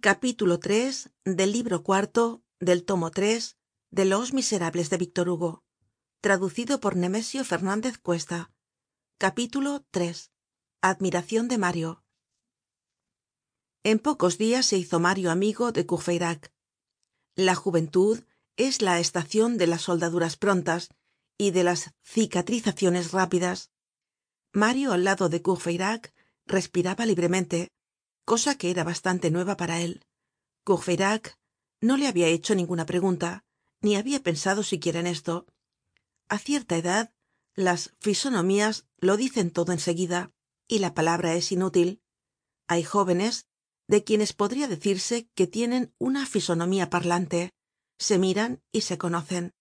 capítulo iii del libro cuarto del tomo tres de los miserables de víctor hugo traducido por nemesio fernandez cuesta. Capítulo iii admiracion de mario. En pocos dias se hizo mario amigo de courfeyrac. La juventud es la estacion de las soldaduras prontas y de las cicatrizaciones rápidas. Mario al lado de courfeyrac respiraba libremente cosa que era bastante nueva para él. Courfeyrac no le habia hecho ninguna pregunta ni habia pensado siquiera en esto. A cierta edad las fisonomías lo dicen todo en seguida y la palabra es inútil. Hay jóvenes de quienes podria decirse que tienen una fisonomía parlante se miran y se conocen.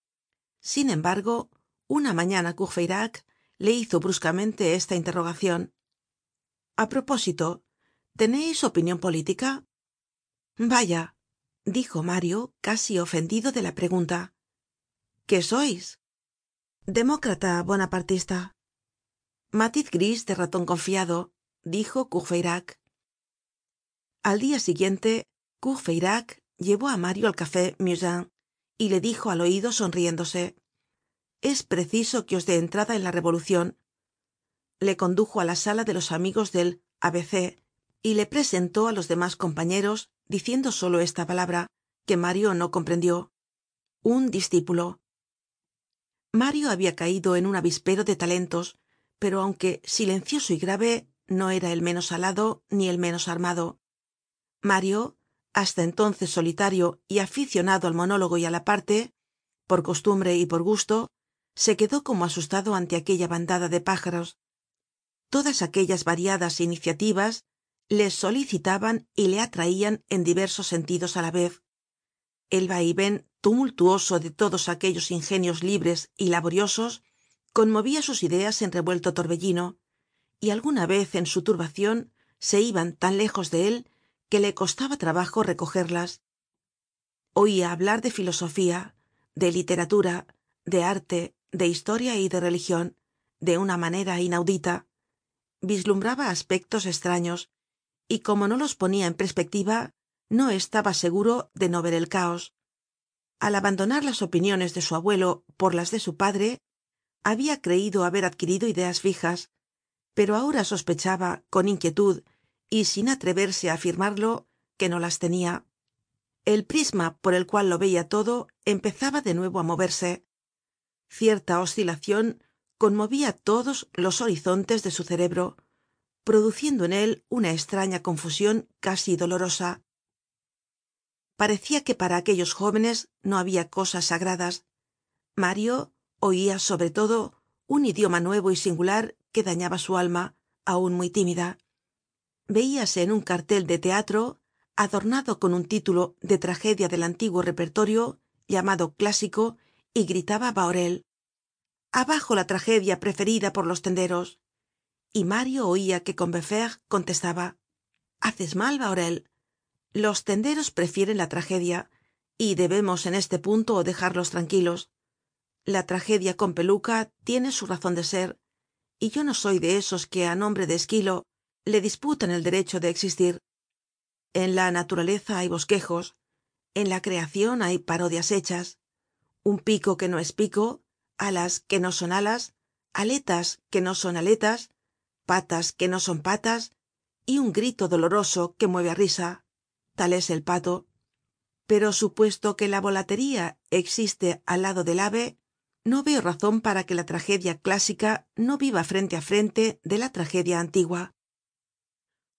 Sin embargo una mañana courfeyrac le hizo bruscamente esta interrogacion a propósito teneis opinion política vaya dijo mario casi ofendido de la pregunta. Qué sois demócrata bonapartista. Matiz gris de raton confiado dijo courfeyrac. Al dia siguiente courfeyrac llevó á mario al café musain y le dijo al oido sonriéndose es preciso que os dé entrada en la revolucion le condujo á la sala de los amigos del y le presentó á los demás compañeros diciendo solo esta palabra que mario no comprendió. Un discípulo. Mario habia caido en un avispero de talentos pero aunque silencioso y grave no era el menos alado ni el menos armado. Mario hasta entonces solitario y aficionado al monólogo y á la parte por costumbre y por gusto se quedó como asustado ante aquella bandada de pájaros. Todas aquellas variadas iniciativas le solicitaban y le atraian en diversos sentidos á la vez. El vaiven tumultuoso de todos aquellos ingenios libres y laboriosos conmovia sus ideas en revuelto torbellino y alguna vez en su turbacion se iban tan lejos de él que le costaba trabajo recogerlas. Oia hablar de filosofía de literatura de arte de historia y de religion de una manera inaudita. Vislumbraba aspectos estraños y como no los ponia en perspectiva no estaba seguro de no ver el caos. Al abandonar las opiniones de su abuelo por las de su padre habia creido haber adquirido ideas fijas pero ahora sospechaba con inquietud y sin atreverse á afirmarlo que no las tenia el prisma por el cual lo veia todo empezaba de nuevo á moverse. Cierta oscilacion conmovia todos los horizontes de su cerebro produciendo en él una estraña confusion casi dolorosa. Parecia que para aquellos jóvenes no habia cosas sagradas. Mario oia sobre todo un idioma nuevo y singular que dañaba su alma aun muy tímida. Veíase en un cartel de teatro adornado con un título de tragedia del antiguo repertorio llamado clásico y gritaba bahorel abajo la tragedia preferida por los tenderos y mario oia que combeferre contestaba haces mal bahorel los tenderos prefieren la tragedia y debemos en este punto dejarlos tranquilos. La tragedia con peluca tiene su razon de ser y yo no soy de esos que á nombre de esquilo le disputan el derecho de existir. En la naturaleza hay bosquejos en la creacion hay parodias hechas. Un pico que no es pico alas que no son alas aletas que no son aletas patas que no son patas y un grito doloroso que mueve á risa. Tal es el pato. Pero supuesto que la volatería existe al lado del ave no veo razon para que la tragedia clásica no viva frente á frente de la tragedia antigua.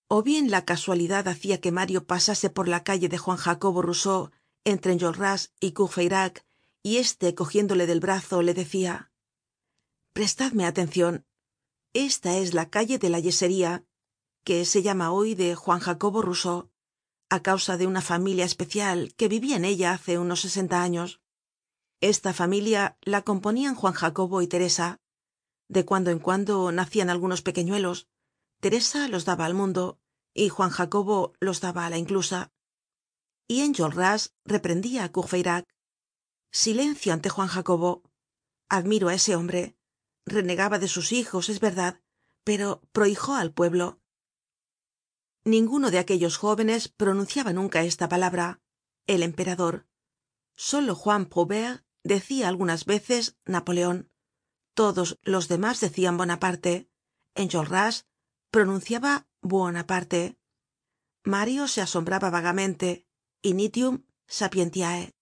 O bien la casualidad hacia que mario pasase por la calle de juan jacobo rousseau entre enjolras y courfeyrac y éste cogiéndole del brazo le decia prestadme atencion esta es la calle de la yesería que se llama hoy de juan jacobo rousseau a causa de una familia especial que vivia en ella hace unos sesenta años. Esta familia la componian juan jacobo y teresa. De cuando en cuando nacian algunos pequeñuelos. Teresa los daba al mundo y juan jacobo los daba á la inclusa. Y enjolras reprendia á courfeyrac. Silencio ante juan jacobo. Admiro á ese hombre renegaba de sus hijos es verdad pero prohijó al pueblo. Ninguno de aquellos jóvenes pronunciaba nunca esta palabra el emperador. Solo juan prouvaire decia algunas veces napoleon todos los demás decian bonaparte. Enjolras pronunciaba buonaparte. Mario se asombraba vagamente. Initium sapientiae